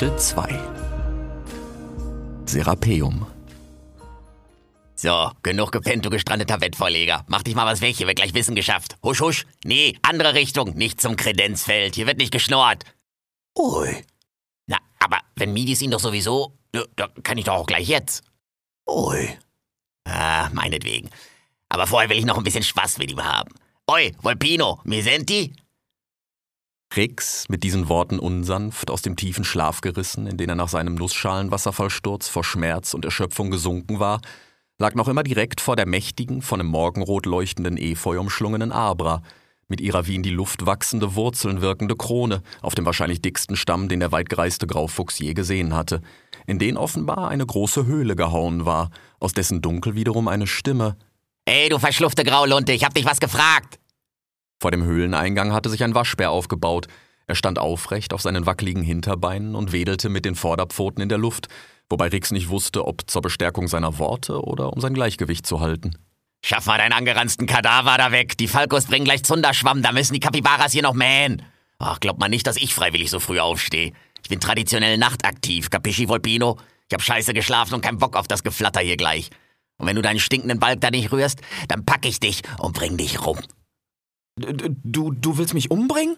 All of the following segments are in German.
Kapitel 2 Serapeum So, genug gepennt, du gestrandeter Wettvorleger. Mach dich mal was weg, hier wird gleich Wissen geschafft. Husch, husch. Nee, andere Richtung, nicht zum Kredenzfeld. Hier wird nicht geschnurrt. Ui, Na, aber wenn Midis ihn doch sowieso, ja, da kann ich doch auch gleich jetzt. ui. Ah, meinetwegen. Aber vorher will ich noch ein bisschen Spaß mit ihm haben. Oi, Volpino, mi senti? Rix, mit diesen Worten unsanft, aus dem tiefen Schlaf gerissen, in den er nach seinem Nussschalenwasserfallsturz vor Schmerz und Erschöpfung gesunken war, lag noch immer direkt vor der mächtigen, von dem Morgenrot leuchtenden Efeu umschlungenen Abra, mit ihrer wie in die Luft wachsende Wurzeln wirkende Krone auf dem wahrscheinlich dicksten Stamm, den der weitgereiste Graufuchs je gesehen hatte, in den offenbar eine große Höhle gehauen war, aus dessen Dunkel wiederum eine Stimme, Ey, du verschlufte Graulunte, ich hab dich was gefragt. Vor dem Höhleneingang hatte sich ein Waschbär aufgebaut. Er stand aufrecht auf seinen wackeligen Hinterbeinen und wedelte mit den Vorderpfoten in der Luft, wobei Rix nicht wusste, ob zur Bestärkung seiner Worte oder um sein Gleichgewicht zu halten. Schaff mal deinen angeranzten Kadaver da weg. Die Falkos bringen gleich Zunderschwamm, da müssen die Kapibaras hier noch mähen. Ach, glaubt man nicht, dass ich freiwillig so früh aufstehe. Ich bin traditionell nachtaktiv, Capisci Volpino? Ich hab scheiße geschlafen und keinen Bock auf das Geflatter hier gleich. Und wenn du deinen stinkenden Balk da nicht rührst, dann pack ich dich und bring dich rum. Du, du willst mich umbringen?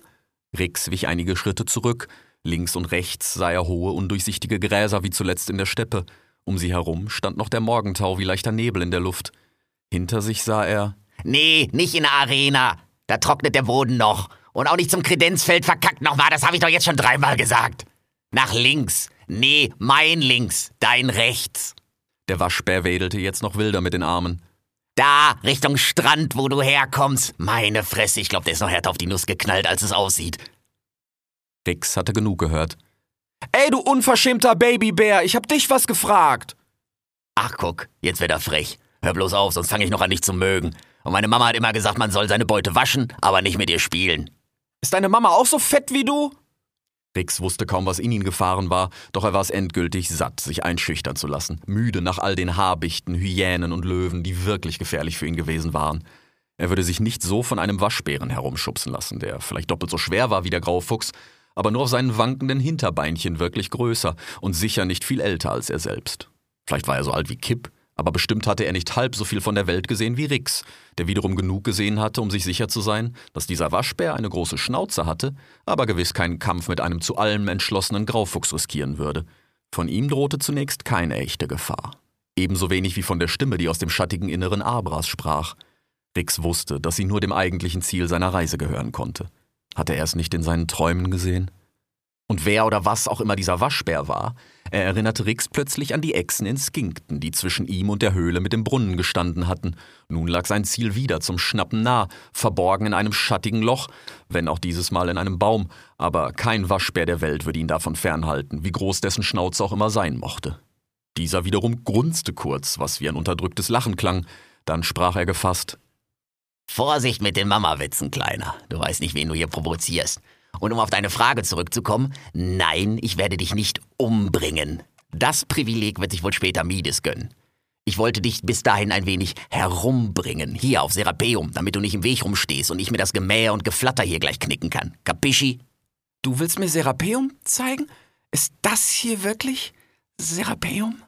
Rix wich einige Schritte zurück. Links und rechts sah er hohe, undurchsichtige Gräser wie zuletzt in der Steppe. Um sie herum stand noch der Morgentau wie leichter Nebel in der Luft. Hinter sich sah er. Nee, nicht in der Arena. Da trocknet der Boden noch. Und auch nicht zum Kredenzfeld verkackt nochmal, das habe ich doch jetzt schon dreimal gesagt. Nach links. Nee, mein links, dein rechts. Der Waschbär wedelte jetzt noch wilder mit den Armen. Da, Richtung Strand, wo du herkommst. Meine Fresse, ich glaub, der ist noch härter auf die Nuss geknallt, als es aussieht. Rix hatte genug gehört. Ey, du unverschämter Babybär, ich hab dich was gefragt. Ach, guck, jetzt wird er frech. Hör bloß auf, sonst fange ich noch an, dich zu mögen. Und meine Mama hat immer gesagt, man soll seine Beute waschen, aber nicht mit ihr spielen. Ist deine Mama auch so fett wie du? Rix wusste kaum, was in ihn gefahren war, doch er war es endgültig satt, sich einschüchtern zu lassen, müde nach all den Habichten, Hyänen und Löwen, die wirklich gefährlich für ihn gewesen waren. Er würde sich nicht so von einem Waschbären herumschubsen lassen, der vielleicht doppelt so schwer war wie der Graufuchs, aber nur auf seinen wankenden Hinterbeinchen wirklich größer und sicher nicht viel älter als er selbst. Vielleicht war er so alt wie Kipp, aber bestimmt hatte er nicht halb so viel von der Welt gesehen wie Rix, der wiederum genug gesehen hatte, um sich sicher zu sein, dass dieser Waschbär eine große Schnauze hatte, aber gewiss keinen Kampf mit einem zu allem entschlossenen Graufuchs riskieren würde. Von ihm drohte zunächst keine echte Gefahr. Ebenso wenig wie von der Stimme, die aus dem schattigen Inneren Abras sprach. Rix wusste, dass sie nur dem eigentlichen Ziel seiner Reise gehören konnte. Hatte er es nicht in seinen Träumen gesehen? Und wer oder was auch immer dieser Waschbär war, er erinnerte Rix plötzlich an die Echsen in Skinkton, die zwischen ihm und der Höhle mit dem Brunnen gestanden hatten. Nun lag sein Ziel wieder zum Schnappen nah, verborgen in einem schattigen Loch, wenn auch dieses Mal in einem Baum, aber kein Waschbär der Welt würde ihn davon fernhalten, wie groß dessen Schnauze auch immer sein mochte. Dieser wiederum grunzte kurz, was wie ein unterdrücktes Lachen klang, dann sprach er gefasst Vorsicht mit den Mama-Witzen, Kleiner. Du weißt nicht, wen du hier provozierst. Und um auf deine Frage zurückzukommen, nein, ich werde dich nicht umbringen. Das Privileg wird sich wohl später Mides gönnen. Ich wollte dich bis dahin ein wenig herumbringen, hier auf Serapeum, damit du nicht im Weg rumstehst und ich mir das Gemähe und Geflatter hier gleich knicken kann. Capisci? Du willst mir Serapeum zeigen? Ist das hier wirklich Serapeum?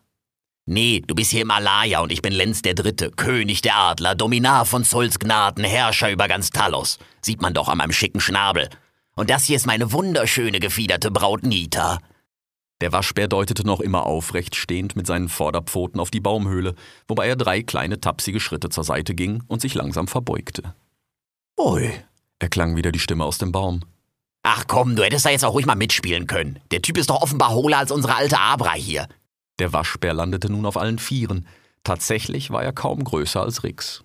Nee, du bist hier im Alaya und ich bin Lenz der Dritte, König der Adler, Dominar von Zuls Gnaden, Herrscher über ganz Talos. Sieht man doch an meinem schicken Schnabel. Und das hier ist meine wunderschöne gefiederte Braut Nita. Der Waschbär deutete noch immer aufrecht stehend mit seinen Vorderpfoten auf die Baumhöhle, wobei er drei kleine tapsige Schritte zur Seite ging und sich langsam verbeugte. Ui, erklang wieder die Stimme aus dem Baum. Ach komm, du hättest da jetzt auch ruhig mal mitspielen können. Der Typ ist doch offenbar hohler als unsere alte Abra hier. Der Waschbär landete nun auf allen Vieren. Tatsächlich war er kaum größer als Rix.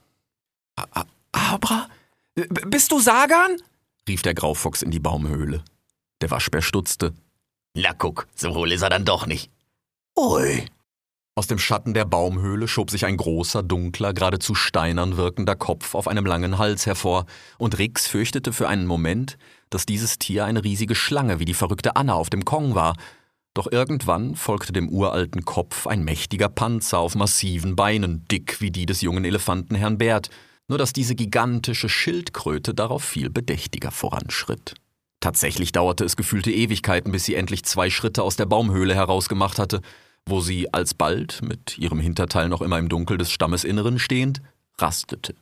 Abra? B bist du Sagan? Rief der Graufuchs in die Baumhöhle. Der Waschbär stutzte. Na guck, so hohl ist er dann doch nicht. Ui. Aus dem Schatten der Baumhöhle schob sich ein großer, dunkler, geradezu steinern wirkender Kopf auf einem langen Hals hervor, und Rix fürchtete für einen Moment, dass dieses Tier eine riesige Schlange wie die verrückte Anna auf dem Kong war. Doch irgendwann folgte dem uralten Kopf ein mächtiger Panzer auf massiven Beinen, dick wie die des jungen Elefanten Herrn Bert, nur dass diese gigantische Schildkröte darauf viel bedächtiger voranschritt. Tatsächlich dauerte es gefühlte Ewigkeiten, bis sie endlich zwei Schritte aus der Baumhöhle herausgemacht hatte, wo sie alsbald, mit ihrem Hinterteil noch immer im Dunkel des Stammesinneren stehend, rastete.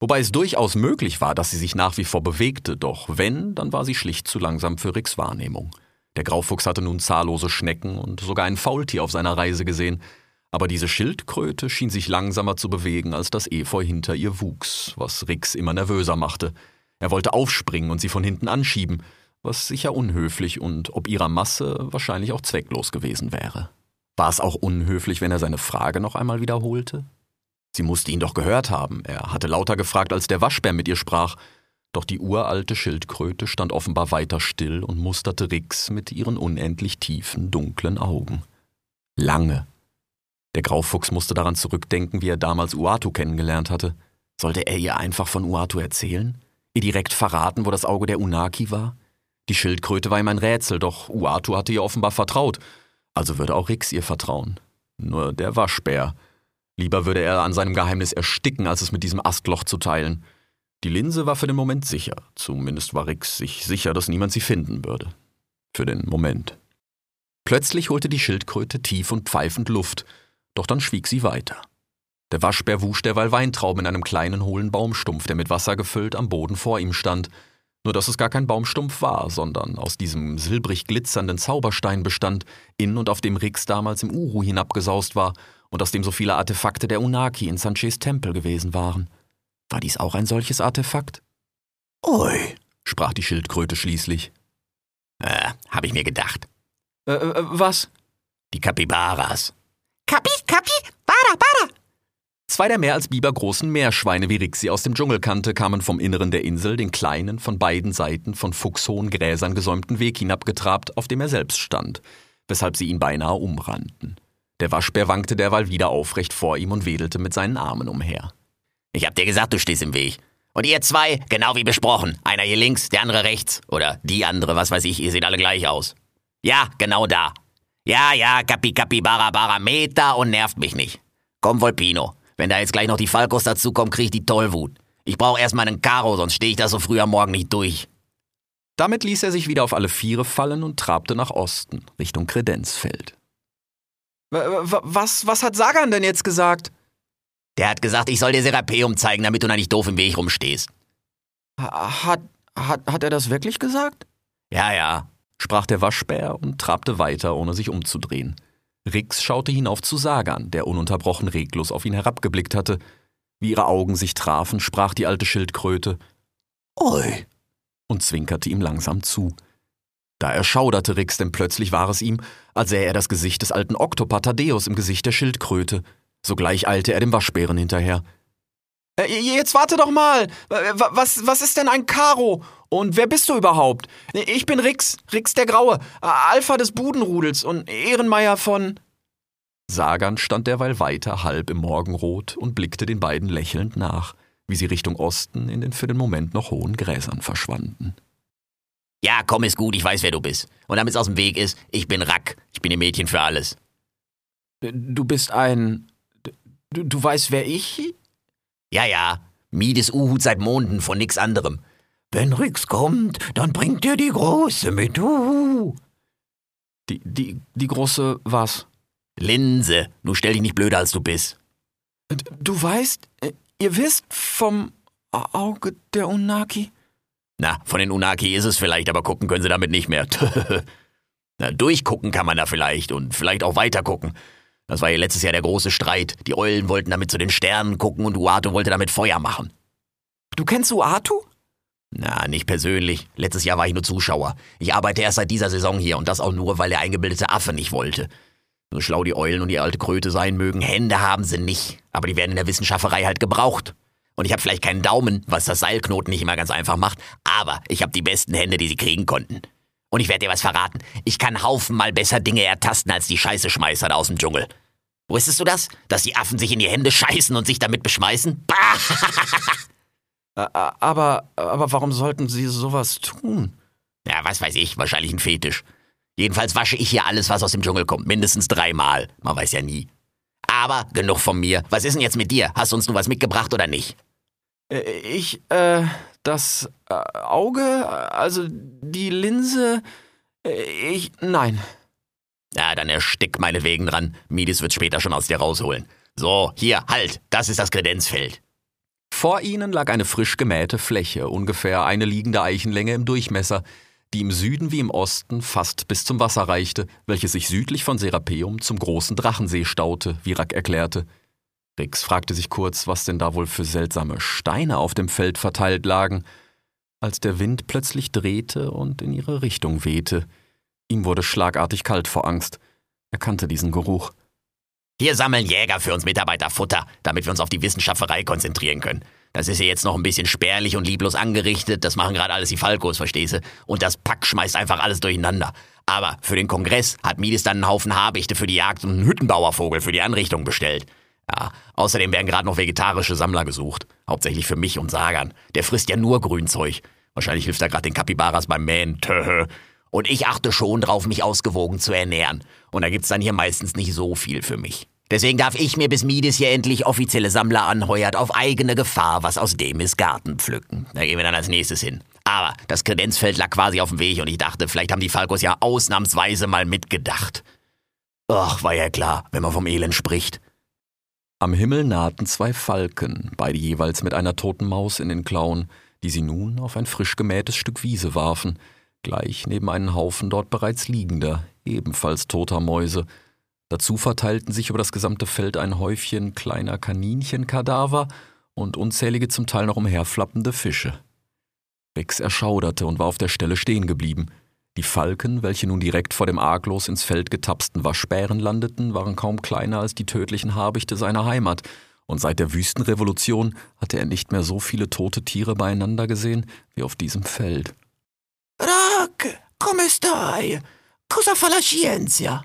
Wobei es durchaus möglich war, dass sie sich nach wie vor bewegte, doch wenn, dann war sie schlicht zu langsam für Ricks Wahrnehmung. Der Graufuchs hatte nun zahllose Schnecken und sogar ein Faultier auf seiner Reise gesehen, aber diese Schildkröte schien sich langsamer zu bewegen, als das Efeu hinter ihr wuchs, was Rix immer nervöser machte. Er wollte aufspringen und sie von hinten anschieben, was sicher unhöflich und ob ihrer Masse wahrscheinlich auch zwecklos gewesen wäre. War es auch unhöflich, wenn er seine Frage noch einmal wiederholte? Sie musste ihn doch gehört haben. Er hatte lauter gefragt, als der Waschbär mit ihr sprach. Doch die uralte Schildkröte stand offenbar weiter still und musterte Rix mit ihren unendlich tiefen, dunklen Augen. Lange. Der Graufuchs musste daran zurückdenken, wie er damals Uatu kennengelernt hatte. Sollte er ihr einfach von Uatu erzählen? Ihr direkt verraten, wo das Auge der Unaki war? Die Schildkröte war ihm ein Rätsel, doch Uatu hatte ihr offenbar vertraut. Also würde auch Rix ihr vertrauen. Nur der Waschbär, Lieber würde er an seinem Geheimnis ersticken, als es mit diesem Astloch zu teilen. Die Linse war für den Moment sicher. Zumindest war Rix sich sicher, dass niemand sie finden würde. Für den Moment. Plötzlich holte die Schildkröte tief und pfeifend Luft, doch dann schwieg sie weiter. Der Waschbär wusch derweil Weintrauben in einem kleinen hohlen Baumstumpf, der mit Wasser gefüllt am Boden vor ihm stand. Nur dass es gar kein Baumstumpf war, sondern aus diesem silbrig glitzernden Zauberstein bestand, in und auf dem Rix damals im Uru hinabgesaust war und aus dem so viele Artefakte der Unaki in Sanches Tempel gewesen waren. War dies auch ein solches Artefakt? Ui, sprach die Schildkröte schließlich. Äh, hab ich mir gedacht. Äh, äh, was? Die Kapibaras. Kapi, Kapi, Bara, Bara. Zwei der mehr als bibergroßen Meerschweine, wie Rick sie aus dem Dschungel kannte, kamen vom Inneren der Insel den kleinen, von beiden Seiten von fuchshohen Gräsern gesäumten Weg hinabgetrabt, auf dem er selbst stand, weshalb sie ihn beinahe umrannten. Der Waschbär wankte derweil wieder aufrecht vor ihm und wedelte mit seinen Armen umher. Ich hab dir gesagt, du stehst im Weg. Und ihr zwei, genau wie besprochen. Einer hier links, der andere rechts. Oder die andere, was weiß ich, ihr seht alle gleich aus. Ja, genau da. Ja, ja, Kapi Kapi Bara Bara Meter und nervt mich nicht. Komm, Volpino. Wenn da jetzt gleich noch die Falkos dazukommen, krieg ich die Tollwut. Ich brauch erst mal einen Karo, sonst stehe ich da so früh am Morgen nicht durch. Damit ließ er sich wieder auf alle Viere fallen und trabte nach Osten, Richtung Kredenzfeld. Was, was hat Sagan denn jetzt gesagt? Der hat gesagt, ich soll dir Serapeum zeigen, damit du da nicht doof im Weg rumstehst. Hat, hat, hat er das wirklich gesagt? Ja, ja, sprach der Waschbär und trabte weiter, ohne sich umzudrehen. Rix schaute hinauf zu Sagan, der ununterbrochen reglos auf ihn herabgeblickt hatte. Wie ihre Augen sich trafen, sprach die alte Schildkröte Oi und zwinkerte ihm langsam zu. Da erschauderte Rix, denn plötzlich war es ihm, als sähe er das Gesicht des alten Oktopathadeus im Gesicht der Schildkröte. Sogleich eilte er dem Waschbären hinterher. Äh, jetzt warte doch mal! Was, was ist denn ein Karo? Und wer bist du überhaupt? Ich bin Rix, Rix der Graue, Alpha des Budenrudels und Ehrenmeier von. Sagan stand derweil weiter halb im Morgenrot und blickte den beiden lächelnd nach, wie sie Richtung Osten in den für den Moment noch hohen Gräsern verschwanden. Ja, komm, ist gut, ich weiß, wer du bist. Und damit es aus dem Weg ist, ich bin Rack. Ich bin ein Mädchen für alles. Du bist ein. Du, du weißt, wer ich? Ja, ja. Mides Uhut seit Monden von nix anderem. Wenn Rix kommt, dann bringt er die Große mit Uhu. Die, die, die große was? Linse. Nu stell dich nicht blöder, als du bist. Du weißt, äh, ihr wisst vom Auge der Unaki? Na, von den Unaki ist es vielleicht, aber gucken können sie damit nicht mehr. Na, durchgucken kann man da vielleicht und vielleicht auch weitergucken. Das war ja letztes Jahr der große Streit. Die Eulen wollten damit zu den Sternen gucken und Uatu wollte damit Feuer machen. Du kennst Uatu? Na, nicht persönlich. Letztes Jahr war ich nur Zuschauer. Ich arbeite erst seit dieser Saison hier und das auch nur, weil der eingebildete Affe nicht wollte. So schlau die Eulen und die alte Kröte sein mögen, Hände haben sie nicht. Aber die werden in der Wissenschafterei halt gebraucht. Und ich habe vielleicht keinen Daumen, was das Seilknoten nicht immer ganz einfach macht, aber ich habe die besten Hände, die sie kriegen konnten. Und ich werde dir was verraten. Ich kann haufenmal besser Dinge ertasten als die Scheiße-Schmeißer da aus dem Dschungel. Wusstest du das? Dass die Affen sich in die Hände scheißen und sich damit beschmeißen? aber, aber warum sollten sie sowas tun? Ja, was weiß ich, wahrscheinlich ein Fetisch. Jedenfalls wasche ich hier alles, was aus dem Dschungel kommt. Mindestens dreimal. Man weiß ja nie. Aber genug von mir. Was ist denn jetzt mit dir? Hast du uns nun was mitgebracht oder nicht? Äh, ich, äh, das äh, Auge, also die Linse, äh, ich, nein. Ja, dann erstick meinetwegen dran. Midis wird später schon aus dir rausholen. So, hier, halt. Das ist das Kredenzfeld. Vor ihnen lag eine frisch gemähte Fläche, ungefähr eine liegende Eichenlänge im Durchmesser, die im Süden wie im Osten fast bis zum Wasser reichte, welches sich südlich von Serapeum zum großen Drachensee staute, wie Rack erklärte. Rix fragte sich kurz, was denn da wohl für seltsame Steine auf dem Feld verteilt lagen, als der Wind plötzlich drehte und in ihre Richtung wehte. Ihm wurde schlagartig kalt vor Angst. Er kannte diesen Geruch. Hier sammeln Jäger für uns Mitarbeiter Futter, damit wir uns auf die Wissenschafterei konzentrieren können. Das ist ja jetzt noch ein bisschen spärlich und lieblos angerichtet. Das machen gerade alles die Falkos, verstehst du? Und das Pack schmeißt einfach alles durcheinander. Aber für den Kongress hat Mides dann einen Haufen Habichte für die Jagd und einen Hüttenbauervogel für die Anrichtung bestellt. Ja, außerdem werden gerade noch vegetarische Sammler gesucht. Hauptsächlich für mich und Sagan. Der frisst ja nur Grünzeug. Wahrscheinlich hilft er gerade den Kapibaras beim Mähen. Töhö. Und ich achte schon drauf, mich ausgewogen zu ernähren. Und da gibt's dann hier meistens nicht so viel für mich. Deswegen darf ich mir bis Mides hier endlich offizielle Sammler anheuert auf eigene Gefahr was aus dem ist Garten pflücken. Da gehen wir dann als nächstes hin. Aber das Kredenzfeld lag quasi auf dem Weg und ich dachte, vielleicht haben die Falkos ja ausnahmsweise mal mitgedacht. Ach, war ja klar, wenn man vom Elend spricht. Am Himmel nahten zwei Falken, beide jeweils mit einer toten Maus in den Klauen, die sie nun auf ein frisch gemähtes Stück Wiese warfen, gleich neben einen Haufen dort bereits liegender, ebenfalls toter Mäuse. Dazu verteilten sich über das gesamte Feld ein Häufchen kleiner Kaninchenkadaver und unzählige zum Teil noch umherflappende Fische. Rix erschauderte und war auf der Stelle stehen geblieben. Die Falken, welche nun direkt vor dem arglos ins Feld getapsten Waschbären landeten, waren kaum kleiner als die tödlichen Habichte seiner Heimat, und seit der Wüstenrevolution hatte er nicht mehr so viele tote Tiere beieinander gesehen wie auf diesem Feld. Rack, come stai? Cosa fa la scienza?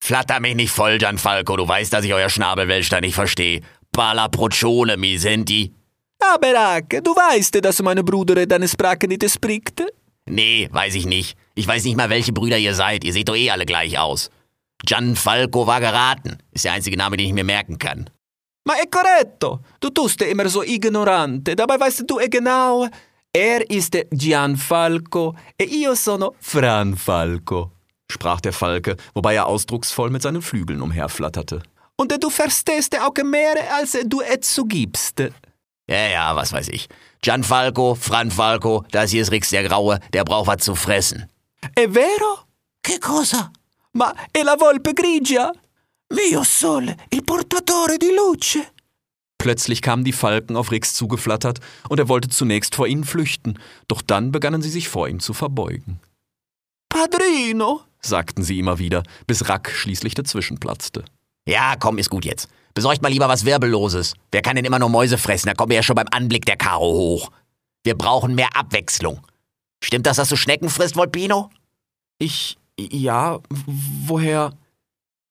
Flatter mich nicht voll, Gianfalco, du weißt, dass ich euer Schnabelwelsch da nicht verstehe. Pala procione, mi senti? Aber Rack, du weißt, dass meine Brüder deine Sprache nicht spricht. Nee, weiß ich nicht. Ich weiß nicht mal, welche Brüder ihr seid. Ihr seht doch eh alle gleich aus. Gianfalco war geraten. Ist der einzige Name, den ich mir merken kann. Ma è corretto. Du tust immer so ignorante. Dabei weißt du eh genau, er ist Gianfalco e io sono Franfalco, sprach der Falke, wobei er ausdrucksvoll mit seinen Flügeln umherflatterte. Und du verstehst auch mehr, als du es zugibst. Ja, ja, was weiß ich. Gianfalco, Franfalco, das hier ist Rix der Graue, der braucht was zu fressen. È vero? Che cosa? Ma è la volpe grigia? Mio sole, il portatore di luce. Plötzlich kamen die Falken auf Rix zugeflattert, und er wollte zunächst vor ihnen flüchten, doch dann begannen sie sich vor ihm zu verbeugen. Padrino, sagten sie immer wieder, bis Rack schließlich dazwischen platzte. Ja, komm, ist gut jetzt. Besorgt mal lieber was Wirbelloses. Wer kann denn immer nur Mäuse fressen? Da kommen wir ja schon beim Anblick der Karo hoch. Wir brauchen mehr Abwechslung. Stimmt das, dass du Schnecken frisst, Volpino? Ich. ja, woher?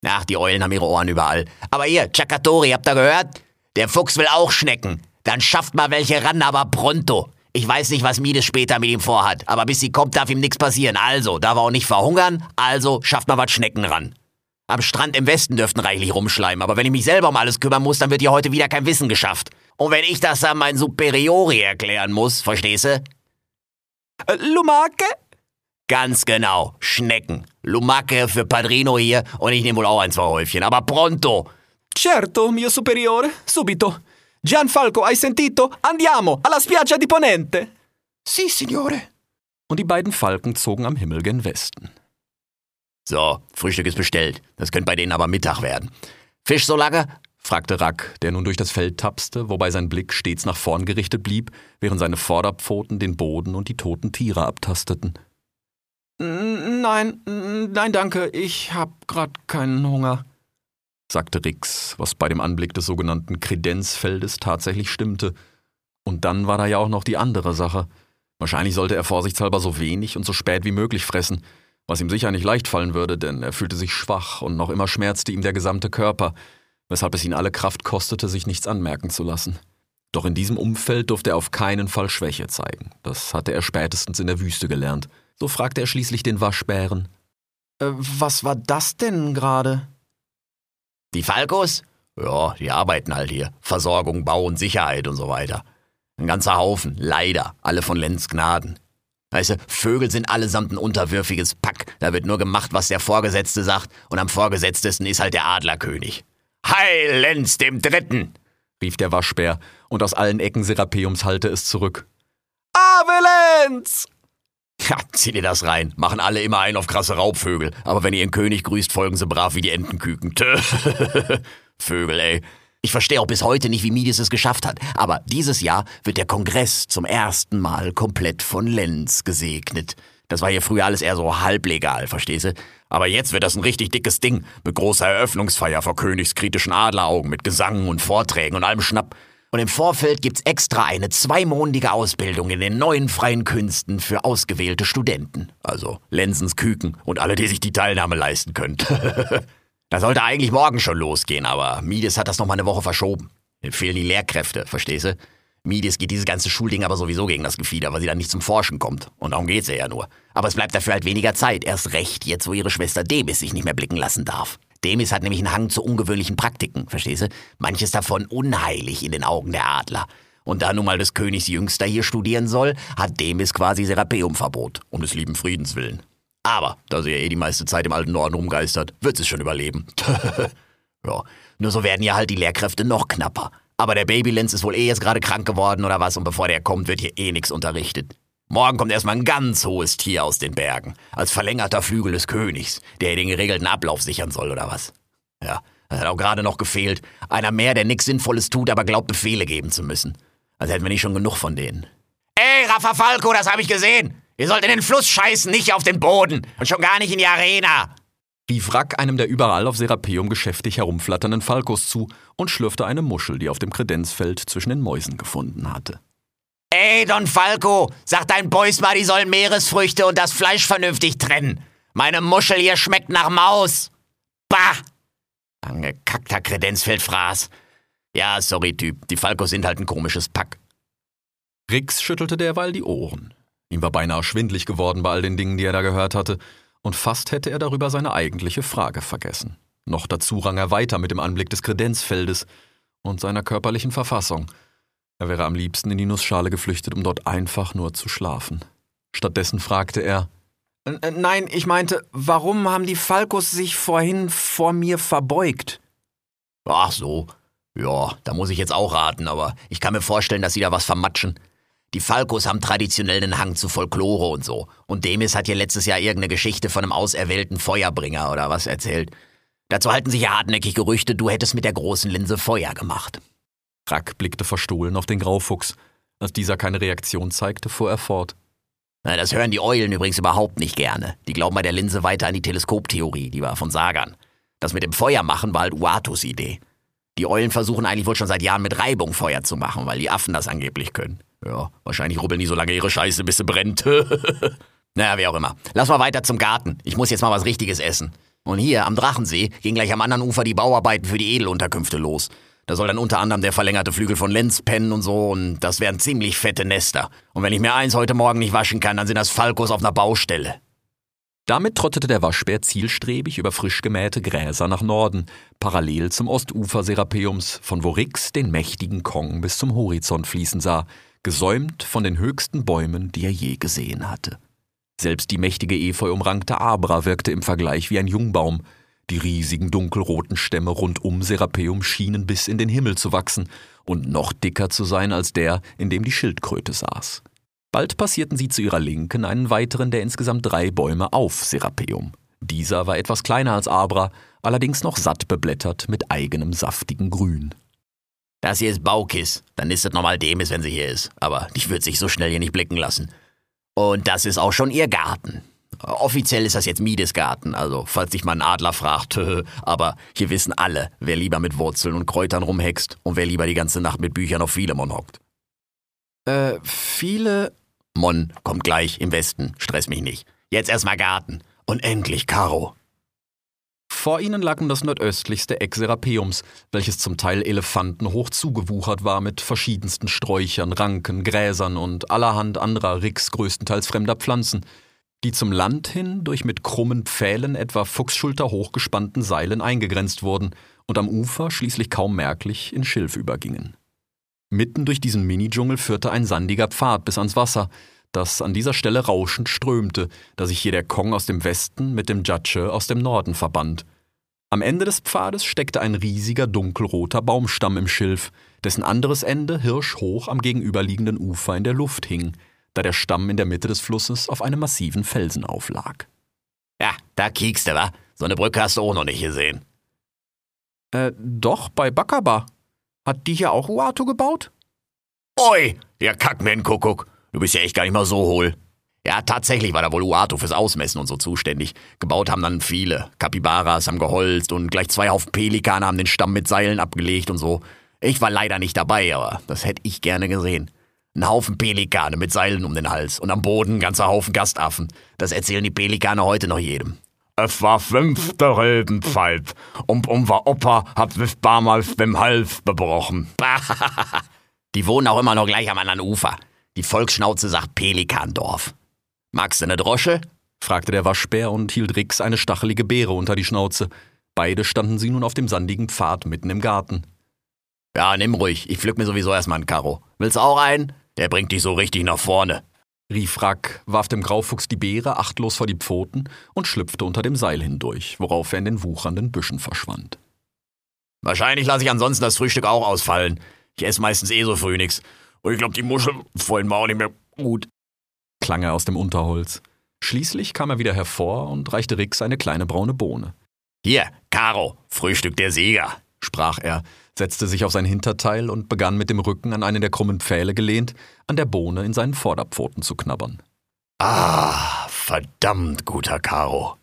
Ach, die Eulen haben ihre Ohren überall. Aber ihr, Chakatori, habt ihr gehört? Der Fuchs will auch Schnecken. Dann schafft mal welche ran, aber pronto. Ich weiß nicht, was Mides später mit ihm vorhat, aber bis sie kommt, darf ihm nichts passieren. Also, darf er auch nicht verhungern, also schafft mal was Schnecken ran. Am Strand im Westen dürften reichlich rumschleimen, aber wenn ich mich selber um alles kümmern muss, dann wird hier heute wieder kein Wissen geschafft. Und wenn ich das dann meinen Superiori erklären muss, verstehst du? Äh, Lumake? Ganz genau, Schnecken. Lumake für Padrino hier und ich nehme wohl auch ein, zwei Häufchen, aber pronto. Certo, mio superiore, subito. Gianfalco, hai sentito? Andiamo, alla spiaggia di Ponente. Sì, signore. Und die beiden Falken zogen am Himmel gen Westen. So, Frühstück ist bestellt. Das könnte bei denen aber Mittag werden. Fisch so lange? fragte Rack, der nun durch das Feld tapste, wobei sein Blick stets nach vorn gerichtet blieb, während seine Vorderpfoten den Boden und die toten Tiere abtasteten. Nein, nein, danke, ich hab grad keinen Hunger, sagte Rix, was bei dem Anblick des sogenannten Kredenzfeldes tatsächlich stimmte. Und dann war da ja auch noch die andere Sache. Wahrscheinlich sollte er vorsichtshalber so wenig und so spät wie möglich fressen, was ihm sicher nicht leicht fallen würde, denn er fühlte sich schwach und noch immer schmerzte ihm der gesamte Körper, weshalb es ihn alle Kraft kostete, sich nichts anmerken zu lassen. Doch in diesem Umfeld durfte er auf keinen Fall Schwäche zeigen. Das hatte er spätestens in der Wüste gelernt. So fragte er schließlich den Waschbären. Äh, was war das denn gerade? Die Falkos? Ja, die arbeiten halt hier. Versorgung, Bau und Sicherheit und so weiter. Ein ganzer Haufen, leider, alle von Lenz Gnaden. Weißt du, Vögel sind allesamt ein unterwürfiges Pack. Da wird nur gemacht, was der Vorgesetzte sagt, und am Vorgesetztesten ist halt der Adlerkönig. Heil Lenz dem Dritten! rief der Waschbär, und aus allen Ecken Serapeums hallte es zurück. Abelenz! Ja, zieh dir das rein. Machen alle immer ein auf krasse Raubvögel. Aber wenn ihr ihren König grüßt, folgen sie brav wie die Entenküken. Vögel, ey. Ich verstehe auch bis heute nicht, wie Mides es geschafft hat. Aber dieses Jahr wird der Kongress zum ersten Mal komplett von Lenz gesegnet. Das war hier früher alles eher so halblegal, verstehst du? Aber jetzt wird das ein richtig dickes Ding. Mit großer Eröffnungsfeier vor königskritischen Adleraugen, mit Gesang und Vorträgen und allem Schnapp. Und im Vorfeld gibt's extra eine zweimondige Ausbildung in den neuen freien Künsten für ausgewählte Studenten. Also Lenzens Küken und alle, die sich die Teilnahme leisten können. da sollte eigentlich morgen schon losgehen, aber Mides hat das noch mal eine Woche verschoben. Mir fehlen die Lehrkräfte, verstehst du? Mides geht dieses ganze Schulding aber sowieso gegen das Gefieder, weil sie dann nicht zum Forschen kommt. Und darum geht's ihr ja nur. Aber es bleibt dafür halt weniger Zeit. Erst recht, jetzt wo ihre Schwester Debis sich nicht mehr blicken lassen darf. Demis hat nämlich einen Hang zu ungewöhnlichen Praktiken, verstehst du? Manches davon unheilig in den Augen der Adler. Und da nun mal des Königs Jüngster hier studieren soll, hat Demis quasi Serapeumverbot, um des lieben Friedens willen. Aber, da sie ja eh die meiste Zeit im alten Norden rumgeistert, wird sie es schon überleben. ja, nur so werden ja halt die Lehrkräfte noch knapper. Aber der Babylenz ist wohl eh jetzt gerade krank geworden oder was und bevor der kommt, wird hier eh nichts unterrichtet. Morgen kommt erstmal ein ganz hohes Tier aus den Bergen, als verlängerter Flügel des Königs, der den geregelten Ablauf sichern soll oder was. Ja, das hat auch gerade noch gefehlt. Einer mehr, der nichts Sinnvolles tut, aber glaubt, Befehle geben zu müssen. Also hätten wir nicht schon genug von denen. Ey, Rafa Falco, das habe ich gesehen. Ihr sollt in den Fluss scheißen, nicht auf den Boden. Und schon gar nicht in die Arena. Rief Rack einem der überall auf Serapeum geschäftig herumflatternden Falkos zu und schlürfte eine Muschel, die auf dem Kredenzfeld zwischen den Mäusen gefunden hatte. Ey, Don Falco, sag deinen Boys mal, die sollen Meeresfrüchte und das Fleisch vernünftig trennen. Meine Muschel hier schmeckt nach Maus. Bah! Angekackter Kredenzfeldfraß. Ja, sorry, Typ. Die Falcos sind halt ein komisches Pack. Rix schüttelte derweil die Ohren. Ihm war beinahe schwindlig geworden bei all den Dingen, die er da gehört hatte, und fast hätte er darüber seine eigentliche Frage vergessen. Noch dazu rang er weiter mit dem Anblick des Kredenzfeldes und seiner körperlichen Verfassung – er wäre am liebsten in die Nussschale geflüchtet, um dort einfach nur zu schlafen. Stattdessen fragte er äh, Nein, ich meinte, warum haben die Falkos sich vorhin vor mir verbeugt? Ach so. Ja, da muss ich jetzt auch raten, aber ich kann mir vorstellen, dass sie da was vermatschen. Die Falkos haben traditionell einen Hang zu Folklore und so. Und Demis hat ja letztes Jahr irgendeine Geschichte von einem auserwählten Feuerbringer oder was erzählt. Dazu halten sich ja hartnäckig Gerüchte, du hättest mit der großen Linse Feuer gemacht. Rack blickte verstohlen auf den Graufuchs. Als dieser keine Reaktion zeigte, fuhr er fort. Na, das hören die Eulen übrigens überhaupt nicht gerne. Die glauben bei der Linse weiter an die Teleskoptheorie, die war von Sagern. Das mit dem Feuer machen war halt Uatus Idee. Die Eulen versuchen eigentlich wohl schon seit Jahren mit Reibung Feuer zu machen, weil die Affen das angeblich können. Ja, wahrscheinlich rubbeln die so lange ihre Scheiße, bis sie brennt. naja, wie auch immer. Lass mal weiter zum Garten. Ich muss jetzt mal was Richtiges essen. Und hier am Drachensee gehen gleich am anderen Ufer die Bauarbeiten für die Edelunterkünfte los. Da soll dann unter anderem der verlängerte Flügel von Lenz pennen und so und das wären ziemlich fette Nester. Und wenn ich mir eins heute Morgen nicht waschen kann, dann sind das Falkos auf einer Baustelle. Damit trottete der Waschbär zielstrebig über frisch gemähte Gräser nach Norden, parallel zum Ostufer Serapeums, von wo Rix den mächtigen Kong bis zum Horizont fließen sah, gesäumt von den höchsten Bäumen, die er je gesehen hatte. Selbst die mächtige efeu umrankte Abra wirkte im Vergleich wie ein Jungbaum, die riesigen dunkelroten Stämme rund um Serapeum schienen bis in den Himmel zu wachsen und noch dicker zu sein als der, in dem die Schildkröte saß. Bald passierten sie zu ihrer Linken einen weiteren der insgesamt drei Bäume auf Serapeum. Dieser war etwas kleiner als Abra, allerdings noch satt beblättert mit eigenem saftigen Grün. Das hier ist Baukis, dann ist es nochmal Demis, wenn sie hier ist, aber die wird sich so schnell hier nicht blicken lassen. Und das ist auch schon ihr Garten. Offiziell ist das jetzt Miedesgarten, also falls sich mal ein Adler fragt, aber hier wissen alle, wer lieber mit Wurzeln und Kräutern rumhext und wer lieber die ganze Nacht mit Büchern auf Philemon hockt. Äh, viele. Mon kommt gleich im Westen, stress mich nicht. Jetzt erstmal Garten. Und endlich Karo. Vor ihnen lag das nordöstlichste Eck Serapeums, welches zum Teil elefantenhoch zugewuchert war mit verschiedensten Sträuchern, Ranken, Gräsern und allerhand anderer Ricks größtenteils fremder Pflanzen, die zum Land hin durch mit krummen Pfählen etwa Fuchsschulter hochgespannten Seilen eingegrenzt wurden und am Ufer schließlich kaum merklich in Schilf übergingen. Mitten durch diesen Mini-Dschungel führte ein sandiger Pfad bis ans Wasser, das an dieser Stelle rauschend strömte, da sich hier der Kong aus dem Westen mit dem Jatsche aus dem Norden verband. Am Ende des Pfades steckte ein riesiger dunkelroter Baumstamm im Schilf, dessen anderes Ende hirschhoch am gegenüberliegenden Ufer in der Luft hing, da der Stamm in der Mitte des Flusses auf einem massiven Felsen auflag. Ja, da kiekst du, wa? So eine Brücke hast du auch noch nicht gesehen. Äh, doch, bei Bakaba. Hat die hier auch Uatu gebaut? Oi, ja kack mir Kuckuck. Du bist ja echt gar nicht mal so hohl. Ja, tatsächlich war da wohl Uatu fürs Ausmessen und so zuständig. Gebaut haben dann viele. Kapibaras haben geholzt und gleich zwei Haufen Pelikane haben den Stamm mit Seilen abgelegt und so. Ich war leider nicht dabei, aber das hätte ich gerne gesehen. Ein Haufen Pelikane mit Seilen um den Hals und am Boden ein ganzer Haufen Gastaffen. Das erzählen die Pelikane heute noch jedem. Es war fünfte Rebenzeit und unser Opa hat sich damals den Hals gebrochen. die wohnen auch immer noch gleich am anderen Ufer. Die Volksschnauze sagt Pelikandorf. Magst du eine Drosche? fragte der Waschbär und hielt Rix eine stachelige Beere unter die Schnauze. Beide standen sie nun auf dem sandigen Pfad mitten im Garten. Ja, nimm ruhig. Ich pflück mir sowieso erstmal einen Karo. Willst auch einen? Der bringt dich so richtig nach vorne. Rief Rack, warf dem Graufuchs die Beere achtlos vor die Pfoten und schlüpfte unter dem Seil hindurch, worauf er in den wuchernden Büschen verschwand. Wahrscheinlich lasse ich ansonsten das Frühstück auch ausfallen. Ich esse meistens eh so früh nix. Und ich glaube, die Muscheln wollen mir auch nicht mehr gut. klang er aus dem Unterholz. Schließlich kam er wieder hervor und reichte Rix eine kleine braune Bohne. Hier, Caro, Frühstück der Sieger, sprach er, setzte sich auf sein Hinterteil und begann mit dem Rücken an einen der krummen Pfähle gelehnt, an der Bohne in seinen Vorderpfoten zu knabbern. Ah, verdammt guter Caro.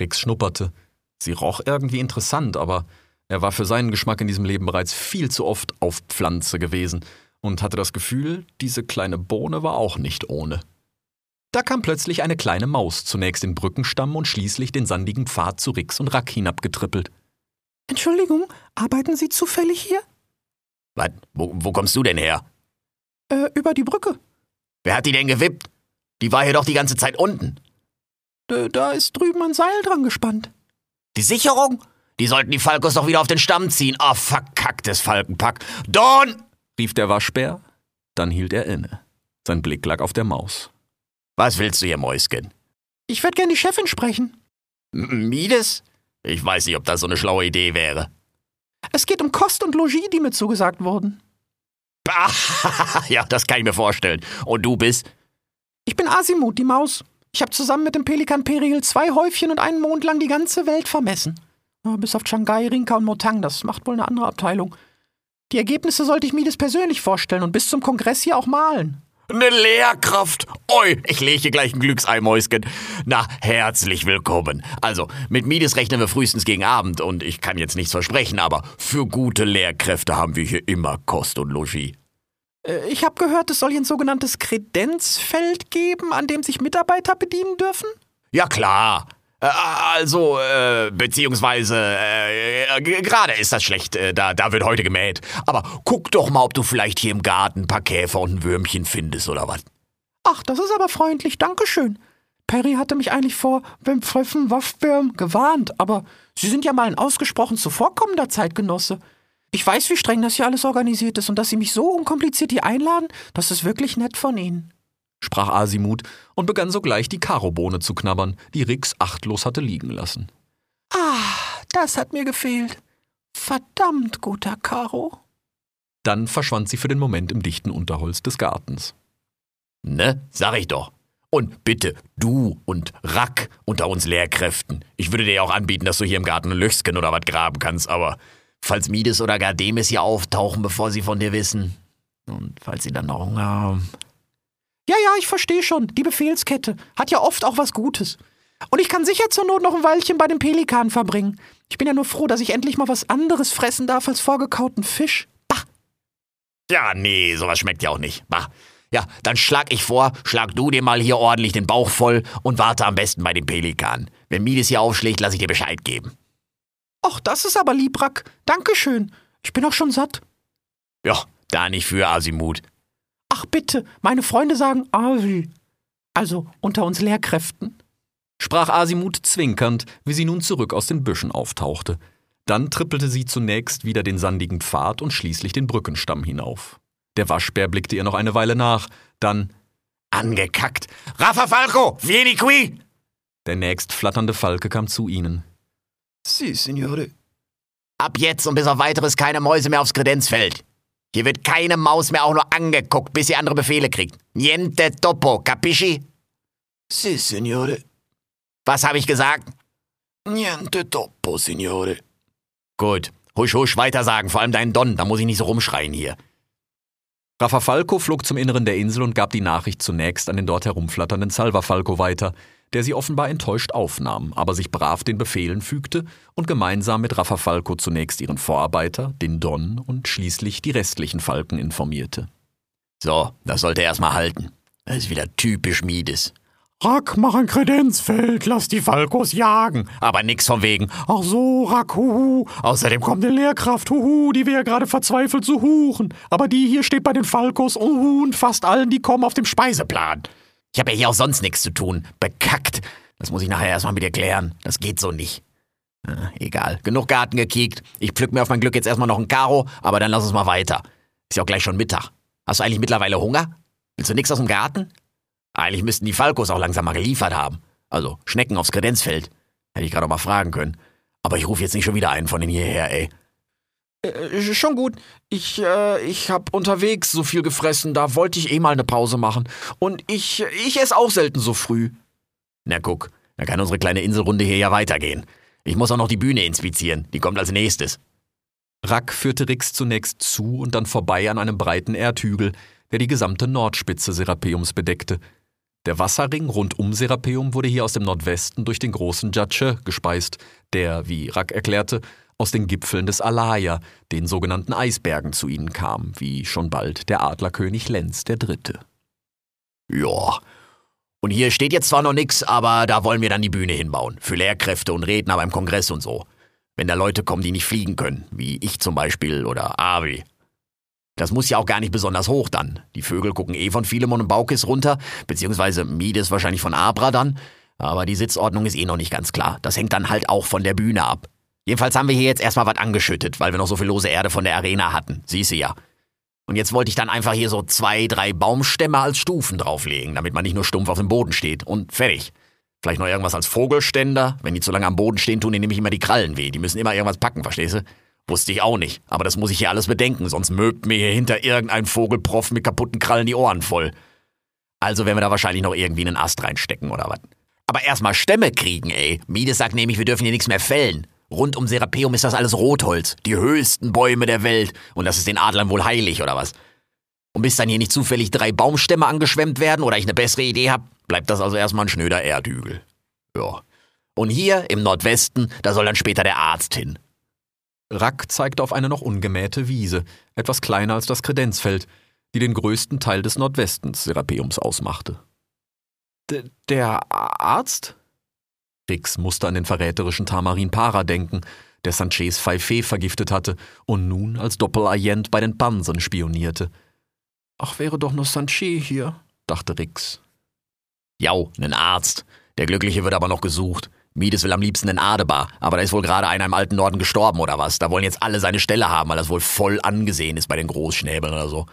Rix schnupperte. Sie roch irgendwie interessant, aber er war für seinen Geschmack in diesem Leben bereits viel zu oft auf Pflanze gewesen und hatte das Gefühl, diese kleine Bohne war auch nicht ohne. Da kam plötzlich eine kleine Maus, zunächst den Brückenstamm und schließlich den sandigen Pfad zu Rix und Rack hinabgetrippelt. Entschuldigung, arbeiten Sie zufällig hier? Was? Wo, wo kommst du denn her? Äh, über die Brücke. Wer hat die denn gewippt? Die war hier doch die ganze Zeit unten. D da ist drüben ein Seil dran gespannt. Die Sicherung? Die sollten die Falkos doch wieder auf den Stamm ziehen. Ah, oh, verkacktes Falkenpack. Don! Rief der Waschbär. Dann hielt er inne. Sein Blick lag auf der Maus. Was willst du hier, Mäuschen? Ich würde gern die Chefin sprechen. M Mides? Ich weiß nicht, ob das so eine schlaue Idee wäre. Es geht um Kost und Logis, die mir zugesagt wurden. Bah, ja, das kann ich mir vorstellen. Und du bist? Ich bin Asimut, die Maus. Ich habe zusammen mit dem Pelikan Peril zwei Häufchen und einen Mond lang die ganze Welt vermessen. Bis auf Shanghai, Rinka und Motang, das macht wohl eine andere Abteilung. Die Ergebnisse sollte ich Mides persönlich vorstellen und bis zum Kongress hier auch malen. Eine Lehrkraft. Oi, ich lege hier gleich ein Glücksei, Mäuschen. Na, herzlich willkommen. Also, mit Mides rechnen wir frühestens gegen Abend und ich kann jetzt nichts versprechen, aber für gute Lehrkräfte haben wir hier immer Kost und Logis. Äh, ich habe gehört, es soll hier ein sogenanntes Kredenzfeld geben, an dem sich Mitarbeiter bedienen dürfen? Ja, klar. Äh, also, äh, beziehungsweise, äh, gerade ist das schlecht, äh, da, da wird heute gemäht. Aber guck doch mal, ob du vielleicht hier im Garten ein paar Käfer und ein Würmchen findest oder was. Ach, das ist aber freundlich, Dankeschön. Perry hatte mich eigentlich vor beim Pfeifen Waffbirm gewarnt, aber Sie sind ja mal ein ausgesprochen zuvorkommender Zeitgenosse. Ich weiß, wie streng das hier alles organisiert ist und dass Sie mich so unkompliziert hier einladen, das ist wirklich nett von Ihnen sprach Asimut und begann sogleich die Karobohne zu knabbern, die Rix achtlos hatte liegen lassen. Ah, das hat mir gefehlt. Verdammt guter Karo. Dann verschwand sie für den Moment im dichten Unterholz des Gartens. Ne, sag ich doch. Und bitte, du und Rack unter uns Lehrkräften. Ich würde dir ja auch anbieten, dass du hier im Garten ein Löchsken oder was graben kannst, aber falls Mides oder Gardemis hier auftauchen, bevor sie von dir wissen. Und falls sie dann noch Hunger haben. Ja, ja, ich verstehe schon. Die Befehlskette hat ja oft auch was Gutes. Und ich kann sicher zur Not noch ein Weilchen bei den Pelikanen verbringen. Ich bin ja nur froh, dass ich endlich mal was anderes fressen darf als vorgekauten Fisch. Bah! Ja, nee, sowas schmeckt ja auch nicht. Bah. Ja, dann schlag ich vor, schlag du dir mal hier ordentlich den Bauch voll und warte am besten bei den Pelikanen. Wenn Mides hier aufschlägt, lass ich dir Bescheid geben. Ach, das ist aber lieb, Rack. Dankeschön. Ich bin auch schon satt. Ja, da nicht für Asimut. Ach bitte, meine Freunde sagen Avi. Also unter uns Lehrkräften? sprach Asimut zwinkernd, wie sie nun zurück aus den Büschen auftauchte. Dann trippelte sie zunächst wieder den sandigen Pfad und schließlich den Brückenstamm hinauf. Der Waschbär blickte ihr noch eine Weile nach, dann Angekackt. Rafa Falco, vieni qui! der nächst flatternde Falke kam zu ihnen. Si, Signore. Ab jetzt und bis auf weiteres keine Mäuse mehr aufs Kredenzfeld. Hier wird keine Maus mehr auch nur angeguckt, bis sie andere Befehle kriegt. Niente topo, capisci? Si, Signore. Was habe ich gesagt? Niente toppo, Signore. Gut. Husch, husch, weitersagen, vor allem deinen Don, da muss ich nicht so rumschreien hier. Rafafalco flog zum Inneren der Insel und gab die Nachricht zunächst an den dort herumflatternden Salvafalco weiter, der sie offenbar enttäuscht aufnahm, aber sich brav den Befehlen fügte und gemeinsam mit Rafafalco zunächst ihren Vorarbeiter, den Don und schließlich die restlichen Falken informierte. So, das sollte erstmal halten. Das ist wieder typisch Mides. Rack, mach ein Kredenzfeld, lass die Falkos jagen. Aber nix von wegen. Ach so, Rack, huhu. Außerdem kommt eine Lehrkraft, huhu, die wir ja gerade verzweifelt suchen. Aber die hier steht bei den Falkos, uhu, und fast allen, die kommen auf dem Speiseplan. Ich habe ja hier auch sonst nichts zu tun. Bekackt. Das muss ich nachher erstmal mit dir klären. Das geht so nicht. Ah, egal. Genug Garten gekickt. Ich pflück mir auf mein Glück jetzt erstmal noch ein Karo, aber dann lass uns mal weiter. Ist ja auch gleich schon Mittag. Hast du eigentlich mittlerweile Hunger? Willst du nix aus dem Garten? Eigentlich müssten die Falkos auch langsam mal geliefert haben. Also Schnecken aufs Kredenzfeld. Hätte ich gerade mal fragen können. Aber ich rufe jetzt nicht schon wieder einen von denen hierher, ey. Äh, schon gut. Ich, äh, ich hab unterwegs so viel gefressen, da wollte ich eh mal eine Pause machen. Und ich, ich esse auch selten so früh. Na guck, dann kann unsere kleine Inselrunde hier ja weitergehen. Ich muss auch noch die Bühne inspizieren. Die kommt als nächstes. Rack führte Rix zunächst zu und dann vorbei an einem breiten Erdhügel, der die gesamte Nordspitze Serapeums bedeckte. Der Wasserring rund um Serapeum wurde hier aus dem Nordwesten durch den großen Jatsche gespeist, der, wie Rack erklärte, aus den Gipfeln des Alaya, den sogenannten Eisbergen, zu ihnen kam, wie schon bald der Adlerkönig Lenz III. Ja. Und hier steht jetzt zwar noch nix, aber da wollen wir dann die Bühne hinbauen. Für Lehrkräfte und Redner beim Kongress und so. Wenn da Leute kommen, die nicht fliegen können, wie ich zum Beispiel oder Avi. Das muss ja auch gar nicht besonders hoch dann. Die Vögel gucken eh von Philemon und Baukis runter, beziehungsweise Mides wahrscheinlich von Abra dann. Aber die Sitzordnung ist eh noch nicht ganz klar. Das hängt dann halt auch von der Bühne ab. Jedenfalls haben wir hier jetzt erstmal was angeschüttet, weil wir noch so viel lose Erde von der Arena hatten. Siehst du ja. Und jetzt wollte ich dann einfach hier so zwei, drei Baumstämme als Stufen drauflegen, damit man nicht nur stumpf auf dem Boden steht. Und fertig. Vielleicht noch irgendwas als Vogelständer. Wenn die zu lange am Boden stehen, tun denen nämlich immer die Krallen weh. Die müssen immer irgendwas packen, verstehst du? Wusste ich auch nicht. Aber das muss ich hier alles bedenken, sonst mögt mir hier hinter irgendein Vogelprof mit kaputten Krallen die Ohren voll. Also werden wir da wahrscheinlich noch irgendwie einen Ast reinstecken oder was. Aber erstmal Stämme kriegen, ey. Mides sagt nämlich, wir dürfen hier nichts mehr fällen. Rund um Serapeum ist das alles Rotholz. Die höchsten Bäume der Welt. Und das ist den Adlern wohl heilig, oder was? Und bis dann hier nicht zufällig drei Baumstämme angeschwemmt werden oder ich eine bessere Idee hab, bleibt das also erstmal ein schnöder Erdhügel. Ja. Und hier im Nordwesten, da soll dann später der Arzt hin. Rack zeigte auf eine noch ungemähte Wiese, etwas kleiner als das Kredenzfeld, die den größten Teil des Nordwestens Serapeums ausmachte. D der Arzt? Rix musste an den verräterischen Tamarin Para denken, der Sanchez Pfeife vergiftet hatte und nun als Doppelagent bei den Pansen spionierte. Ach, wäre doch nur Sanchez hier, dachte Rix. Jau, nen Arzt. Der Glückliche wird aber noch gesucht. Mides will am liebsten in Adebar, aber da ist wohl gerade einer im alten Norden gestorben oder was. Da wollen jetzt alle seine Stelle haben, weil das wohl voll angesehen ist bei den Großschnäbeln oder so.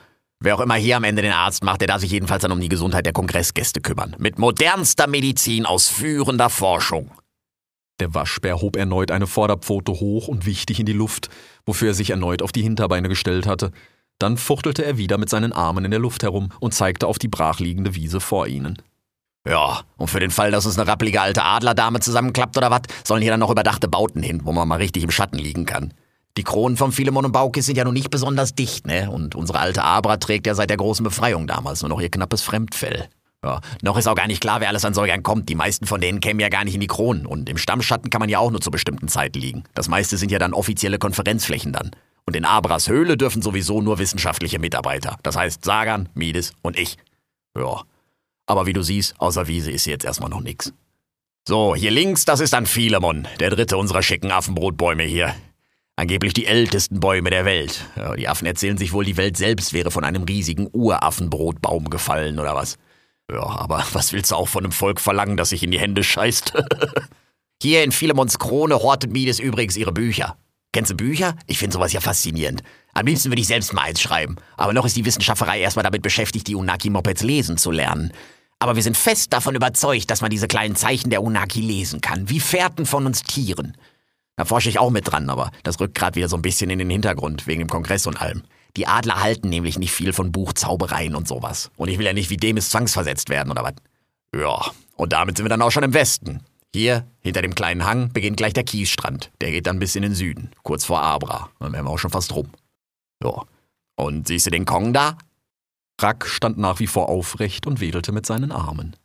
Wer auch immer hier am Ende den Arzt macht, der darf sich jedenfalls dann um die Gesundheit der Kongressgäste kümmern. Mit modernster Medizin aus führender Forschung. Der Waschbär hob erneut eine Vorderpfote hoch und wichtig in die Luft, wofür er sich erneut auf die Hinterbeine gestellt hatte. Dann fuchtelte er wieder mit seinen Armen in der Luft herum und zeigte auf die brachliegende Wiese vor ihnen. Ja, und für den Fall, dass uns eine rappelige alte Adlerdame zusammenklappt oder was, sollen hier dann noch überdachte Bauten hin, wo man mal richtig im Schatten liegen kann. Die Kronen von Philemon und Baukis sind ja nun nicht besonders dicht, ne? Und unsere alte Abra trägt ja seit der großen Befreiung damals nur noch ihr knappes Fremdfell. Ja, noch ist auch gar nicht klar, wer alles an Säugern kommt. Die meisten von denen kämen ja gar nicht in die Kronen. Und im Stammschatten kann man ja auch nur zu bestimmten Zeiten liegen. Das meiste sind ja dann offizielle Konferenzflächen dann. Und in Abras Höhle dürfen sowieso nur wissenschaftliche Mitarbeiter. Das heißt Sagan, Mides und ich. Ja. Aber wie du siehst, außer Wiese ist jetzt erstmal noch nix. So, hier links, das ist dann Philemon, der dritte unserer schicken Affenbrotbäume hier. Angeblich die ältesten Bäume der Welt. Die Affen erzählen sich wohl, die Welt selbst wäre von einem riesigen Uraffenbrotbaum gefallen oder was. Ja, aber was willst du auch von einem Volk verlangen, das sich in die Hände scheißt? Hier in Philemons Krone hortet Mides übrigens ihre Bücher. Kennst du Bücher? Ich finde sowas ja faszinierend. Am liebsten würde ich selbst mal eins schreiben. Aber noch ist die Wissenschaftlerei erstmal damit beschäftigt, die Unaki-Mopeds lesen zu lernen. Aber wir sind fest davon überzeugt, dass man diese kleinen Zeichen der Unaki lesen kann, wie Fährten von uns Tieren. Da forsche ich auch mit dran, aber das rückt gerade wieder so ein bisschen in den Hintergrund, wegen dem Kongress und allem. Die Adler halten nämlich nicht viel von Buchzaubereien und sowas. Und ich will ja nicht wie Demis zwangsversetzt werden oder was. Ja, und damit sind wir dann auch schon im Westen. Hier, hinter dem kleinen Hang, beginnt gleich der Kiesstrand. Der geht dann bis in den Süden, kurz vor Abra. Dann wären wir auch schon fast rum. Ja. Und siehst du den Kong da? Rack stand nach wie vor aufrecht und wedelte mit seinen Armen.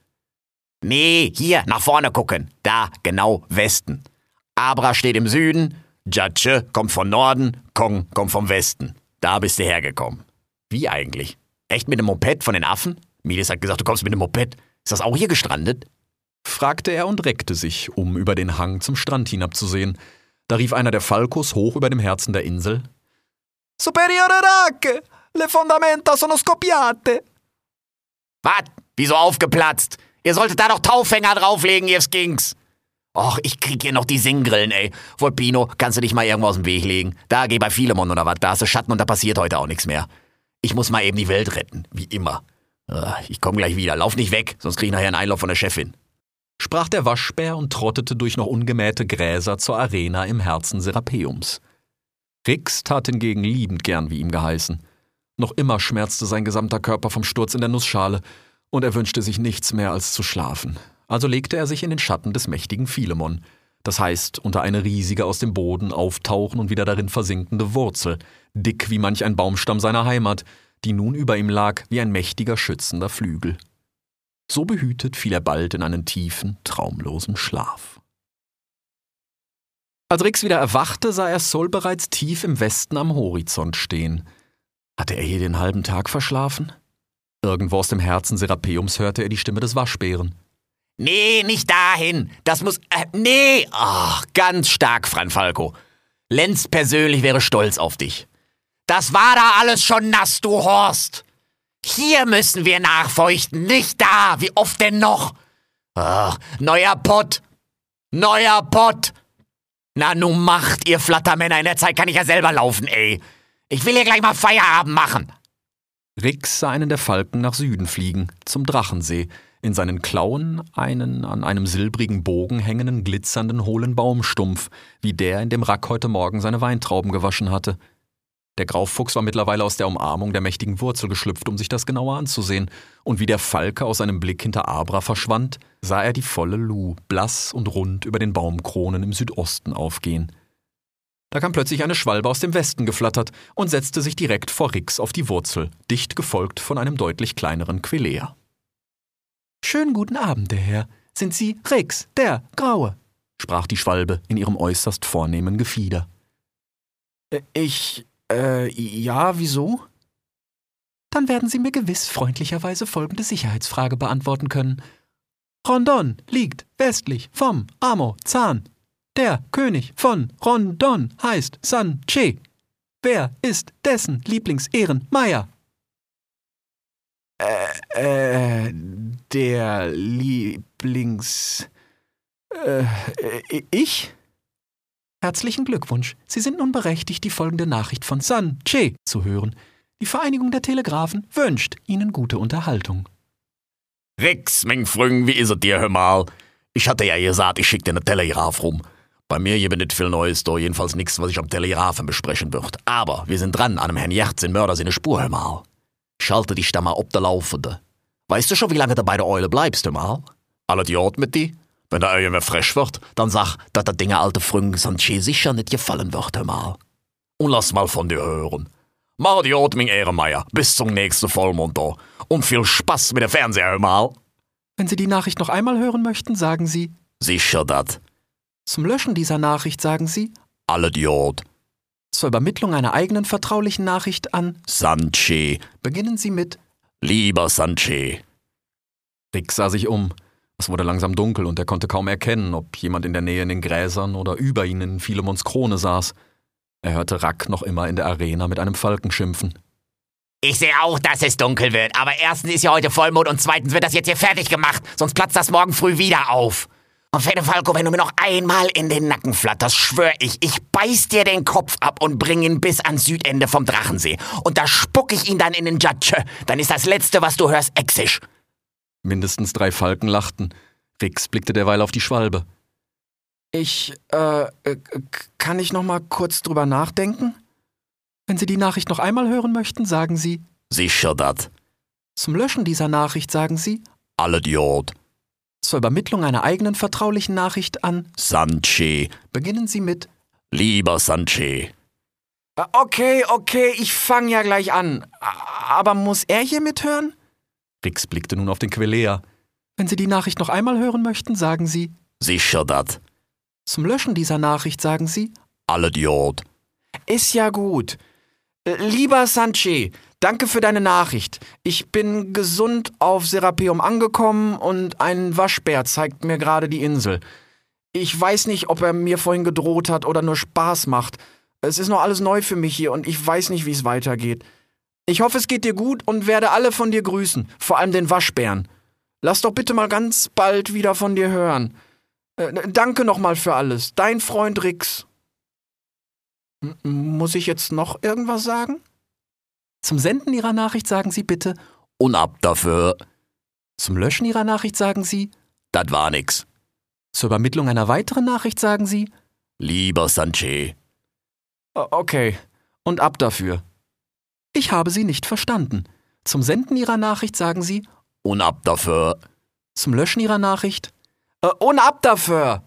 Nee, hier, nach vorne gucken. Da, genau, Westen. Abra steht im Süden, Jatsche kommt von Norden, Kong kommt vom Westen. Da bist du hergekommen. Wie eigentlich? Echt mit dem Moped von den Affen? Mides hat gesagt, du kommst mit dem Moped. Ist das auch hier gestrandet? fragte er und reckte sich, um über den Hang zum Strand hinabzusehen. Da rief einer der Falkos hoch über dem Herzen der Insel. Superiore Rack, le fondamenta sono scoppiate. Was? Wieso aufgeplatzt? Ihr solltet da doch Taufhänger drauflegen, ihr Skinks. Och, ich krieg hier noch die Singgrillen, ey. Volpino, kannst du dich mal irgendwo aus dem Weg legen? Da, geh bei Philemon oder was, da hast du Schatten und da passiert heute auch nichts mehr. Ich muss mal eben die Welt retten, wie immer. Ah, ich komm gleich wieder, lauf nicht weg, sonst krieg ich nachher einen Einlauf von der Chefin sprach der Waschbär und trottete durch noch ungemähte Gräser zur Arena im Herzen Serapeums. Rix tat hingegen liebend gern, wie ihm geheißen. Noch immer schmerzte sein gesamter Körper vom Sturz in der Nussschale, und er wünschte sich nichts mehr als zu schlafen. Also legte er sich in den Schatten des mächtigen Philemon, das heißt unter eine riesige aus dem Boden auftauchen und wieder darin versinkende Wurzel, dick wie manch ein Baumstamm seiner Heimat, die nun über ihm lag wie ein mächtiger schützender Flügel. So behütet fiel er bald in einen tiefen, traumlosen Schlaf. Als Rix wieder erwachte, sah er Sol bereits tief im Westen am Horizont stehen. Hatte er hier den halben Tag verschlafen? Irgendwo aus dem Herzen Serapeums hörte er die Stimme des Waschbären. Nee, nicht dahin. Das muss. Äh, nee! Ach, ganz stark, Franfalco. Lenz persönlich wäre stolz auf dich. Das war da alles schon nass, du Horst! Hier müssen wir nachfeuchten, nicht da. Wie oft denn noch? Ach, neuer Pott. Neuer Pott. Na, nun macht, ihr Flattermänner. In der Zeit kann ich ja selber laufen, ey. Ich will hier gleich mal Feierabend machen. Rix sah einen der Falken nach Süden fliegen, zum Drachensee, in seinen Klauen einen an einem silbrigen Bogen hängenden glitzernden hohlen Baumstumpf, wie der, in dem Rack heute Morgen seine Weintrauben gewaschen hatte. Der Graufuchs war mittlerweile aus der Umarmung der mächtigen Wurzel geschlüpft, um sich das genauer anzusehen, und wie der Falke aus seinem Blick hinter Abra verschwand, sah er die volle Lu, blass und rund über den Baumkronen im Südosten aufgehen. Da kam plötzlich eine Schwalbe aus dem Westen geflattert und setzte sich direkt vor Rix auf die Wurzel, dicht gefolgt von einem deutlich kleineren Quelea. Schönen guten Abend, der Herr. Sind Sie Rix, der Graue? sprach die Schwalbe in ihrem äußerst vornehmen Gefieder. Äh, ich äh, ja, wieso? Dann werden Sie mir gewiss freundlicherweise folgende Sicherheitsfrage beantworten können. Rondon liegt westlich vom Amo Zahn. Der König von Rondon heißt San Che. Wer ist dessen Lieblingsehren-Meier? Äh, äh, der Lieblings. Äh, äh ich? Herzlichen Glückwunsch. Sie sind nun berechtigt, die folgende Nachricht von San Che zu hören. Die Vereinigung der Telegraphen wünscht Ihnen gute Unterhaltung. Rex, mein Freund, wie ist es dir, hör mal? Ich hatte ja gesagt, ich schick dir ne Telegraph rum. Bei mir bin nicht viel Neues da, jedenfalls nichts, was ich am Telegraphen besprechen wird. Aber wir sind dran an einem Herrn Jerz in Mörder seine Spur, hör mal. Schalte dich da mal ob der Laufende. Weißt du schon, wie lange du bei der Eule bleibst, mal? Alle die Ort mit dir? Wenn der irgendwer frisch wird, dann sag, dass der Dinge alte Früng Sanche sicher nicht gefallen wird, mal. Und lass mal von dir hören. Mach die Atmung, Ehrenmeier. Bis zum nächsten Vollmond da. Und viel Spaß mit dem Fernseher, mal. Wenn Sie die Nachricht noch einmal hören möchten, sagen Sie. Sicher dat. Zum Löschen dieser Nachricht sagen Sie. Alle Idiot. Zur Übermittlung einer eigenen vertraulichen Nachricht an Sanche. Beginnen Sie mit Lieber Sanche. Rick sah sich um. Es wurde langsam dunkel und er konnte kaum erkennen, ob jemand in der Nähe in den Gräsern oder über ihnen in Philemons Krone saß. Er hörte Rack noch immer in der Arena mit einem Falken schimpfen. Ich sehe auch, dass es dunkel wird, aber erstens ist ja heute Vollmond und zweitens wird das jetzt hier fertig gemacht, sonst platzt das morgen früh wieder auf. Fede Falco, wenn du mir noch einmal in den Nacken flatterst, schwör ich, ich beiß dir den Kopf ab und bring ihn bis ans Südende vom Drachensee. Und da spuck ich ihn dann in den Jatsche. Dann ist das Letzte, was du hörst, Exisch. Mindestens drei Falken lachten. Rix blickte derweil auf die Schwalbe. Ich, äh, äh, kann ich noch mal kurz drüber nachdenken? Wenn Sie die Nachricht noch einmal hören möchten, sagen Sie Sicher dat. zum Löschen dieser Nachricht sagen Sie Alle Diod. Zur Übermittlung einer eigenen vertraulichen Nachricht an Sanche. beginnen Sie mit Lieber Sanche. Äh, Okay, okay, ich fange ja gleich an. Aber muss er hier mithören? Rix blickte nun auf den Quelea. Wenn Sie die Nachricht noch einmal hören möchten, sagen Sie Sicher dat. zum Löschen dieser Nachricht sagen Sie Alle Diod. Ist ja gut. Lieber Sanche, danke für deine Nachricht. Ich bin gesund auf Serapeum angekommen und ein Waschbär zeigt mir gerade die Insel. Ich weiß nicht, ob er mir vorhin gedroht hat oder nur Spaß macht. Es ist noch alles neu für mich hier und ich weiß nicht, wie es weitergeht. Ich hoffe, es geht dir gut und werde alle von dir grüßen, vor allem den Waschbären. Lass doch bitte mal ganz bald wieder von dir hören. Äh, danke nochmal für alles. Dein Freund Rix. Muss ich jetzt noch irgendwas sagen? Zum Senden Ihrer Nachricht sagen Sie bitte. Und dafür. Zum Löschen Ihrer Nachricht sagen Sie. Dat war nix. Zur Übermittlung einer weiteren Nachricht sagen Sie. Lieber Sanche. O- Okay. Und ab dafür. Ich habe Sie nicht verstanden. Zum Senden Ihrer Nachricht sagen Sie. Und dafür. Zum Löschen Ihrer Nachricht. Äh, und ab dafür!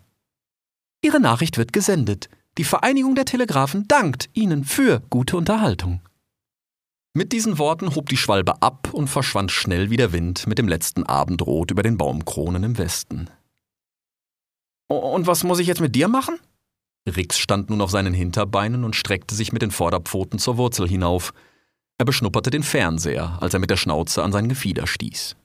Ihre Nachricht wird gesendet. Die Vereinigung der Telegrafen dankt Ihnen für gute Unterhaltung. Mit diesen Worten hob die Schwalbe ab und verschwand schnell wie der Wind mit dem letzten Abendrot über den Baumkronen im Westen. Und was muss ich jetzt mit dir machen? Rix stand nun auf seinen Hinterbeinen und streckte sich mit den Vorderpfoten zur Wurzel hinauf. Er beschnupperte den Fernseher, als er mit der Schnauze an sein Gefieder stieß.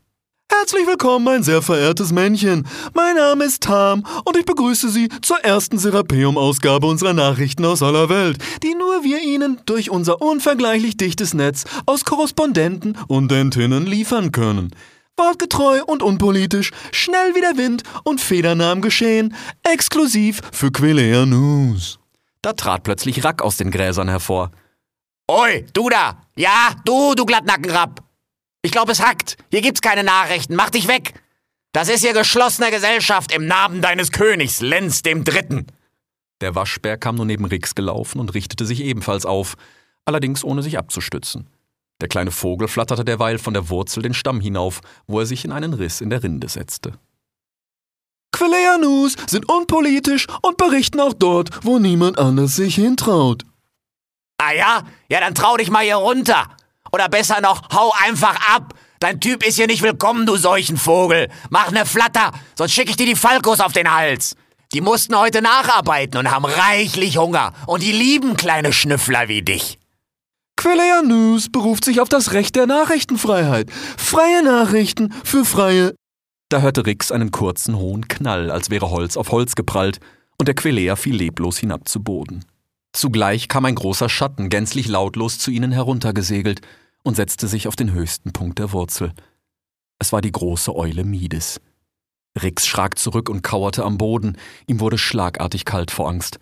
Herzlich willkommen, mein sehr verehrtes Männchen. Mein Name ist Tam und ich begrüße Sie zur ersten Serapeum-Ausgabe unserer Nachrichten aus aller Welt, die nur wir Ihnen durch unser unvergleichlich dichtes Netz aus Korrespondenten und Dentinnen liefern können. Wortgetreu und unpolitisch, schnell wie der Wind und federnah im Geschehen, exklusiv für Quilea News. Da trat plötzlich Rack aus den Gräsern hervor. Oi, du da! Ja, du, du Glattnackenrapp! Ich glaube, es hackt. Hier gibt's keine Nachrichten. Mach dich weg! Das ist hier geschlossene Gesellschaft im Namen deines Königs, Lenz dem Dritten. Der Waschbär kam nun neben Rix gelaufen und richtete sich ebenfalls auf, allerdings ohne sich abzustützen. Der kleine Vogel flatterte derweil von der Wurzel den Stamm hinauf, wo er sich in einen Riss in der Rinde setzte. Quilea News sind unpolitisch und berichten auch dort, wo niemand anders sich hintraut. Ah ja? Ja, dann trau dich mal hier runter. Oder besser noch, hau einfach ab. Dein Typ ist hier nicht willkommen, du Seuchenvogel. Mach ne Flatter, sonst schicke ich dir die Falkos auf den Hals. Die mussten heute nacharbeiten und haben reichlich Hunger. Und die lieben kleine Schnüffler wie dich. Quilea News beruft sich auf das Recht der Nachrichtenfreiheit. Freie Nachrichten für freie. Da hörte Rix einen kurzen, hohen Knall, als wäre Holz auf Holz geprallt, und der Quelea fiel leblos hinab zu Boden. Zugleich kam ein großer Schatten gänzlich lautlos zu ihnen heruntergesegelt und setzte sich auf den höchsten Punkt der Wurzel. Es war die große Eule Mides. Rix schrak zurück und kauerte am Boden, ihm wurde schlagartig kalt vor Angst.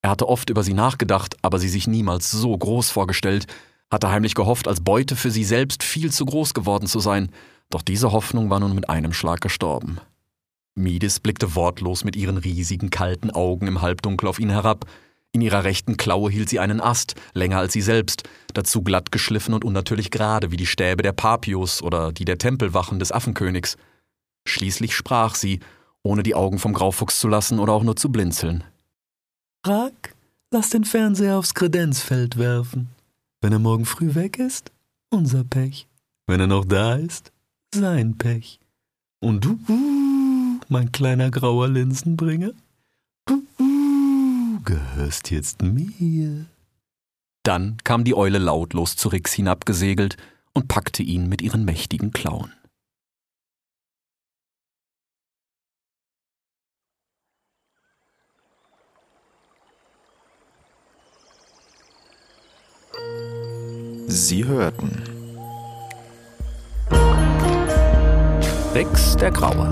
Er hatte oft über sie nachgedacht, aber sie sich niemals so groß vorgestellt, hatte heimlich gehofft, als Beute für sie selbst viel zu groß geworden zu sein, doch diese Hoffnung war nun mit einem Schlag gestorben. Mides blickte wortlos mit ihren riesigen, kalten Augen im Halbdunkel auf ihn herab. In ihrer rechten Klaue hielt sie einen Ast, länger als sie selbst, dazu glatt geschliffen und unnatürlich gerade wie die Stäbe der Papius oder die der Tempelwachen des Affenkönigs. Schließlich sprach sie, ohne die Augen vom Graufuchs zu lassen oder auch nur zu blinzeln. Rack, lass den Fernseher aufs Kredenzfeld werfen. Wenn er morgen früh weg ist, unser Pech. Wenn er noch da ist, sein Pech. Und du, uh, mein kleiner grauer Linsenbringer, gehörst jetzt mir. Dann kam die Eule lautlos zu Rix hinabgesegelt und packte ihn mit ihren mächtigen Klauen. Sie hörten Rix der Graue.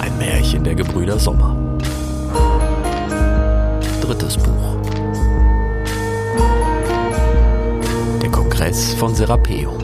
Ein Märchen der Gebrüder Sommer. Drittes Buch. Der Kongress von Serapeum.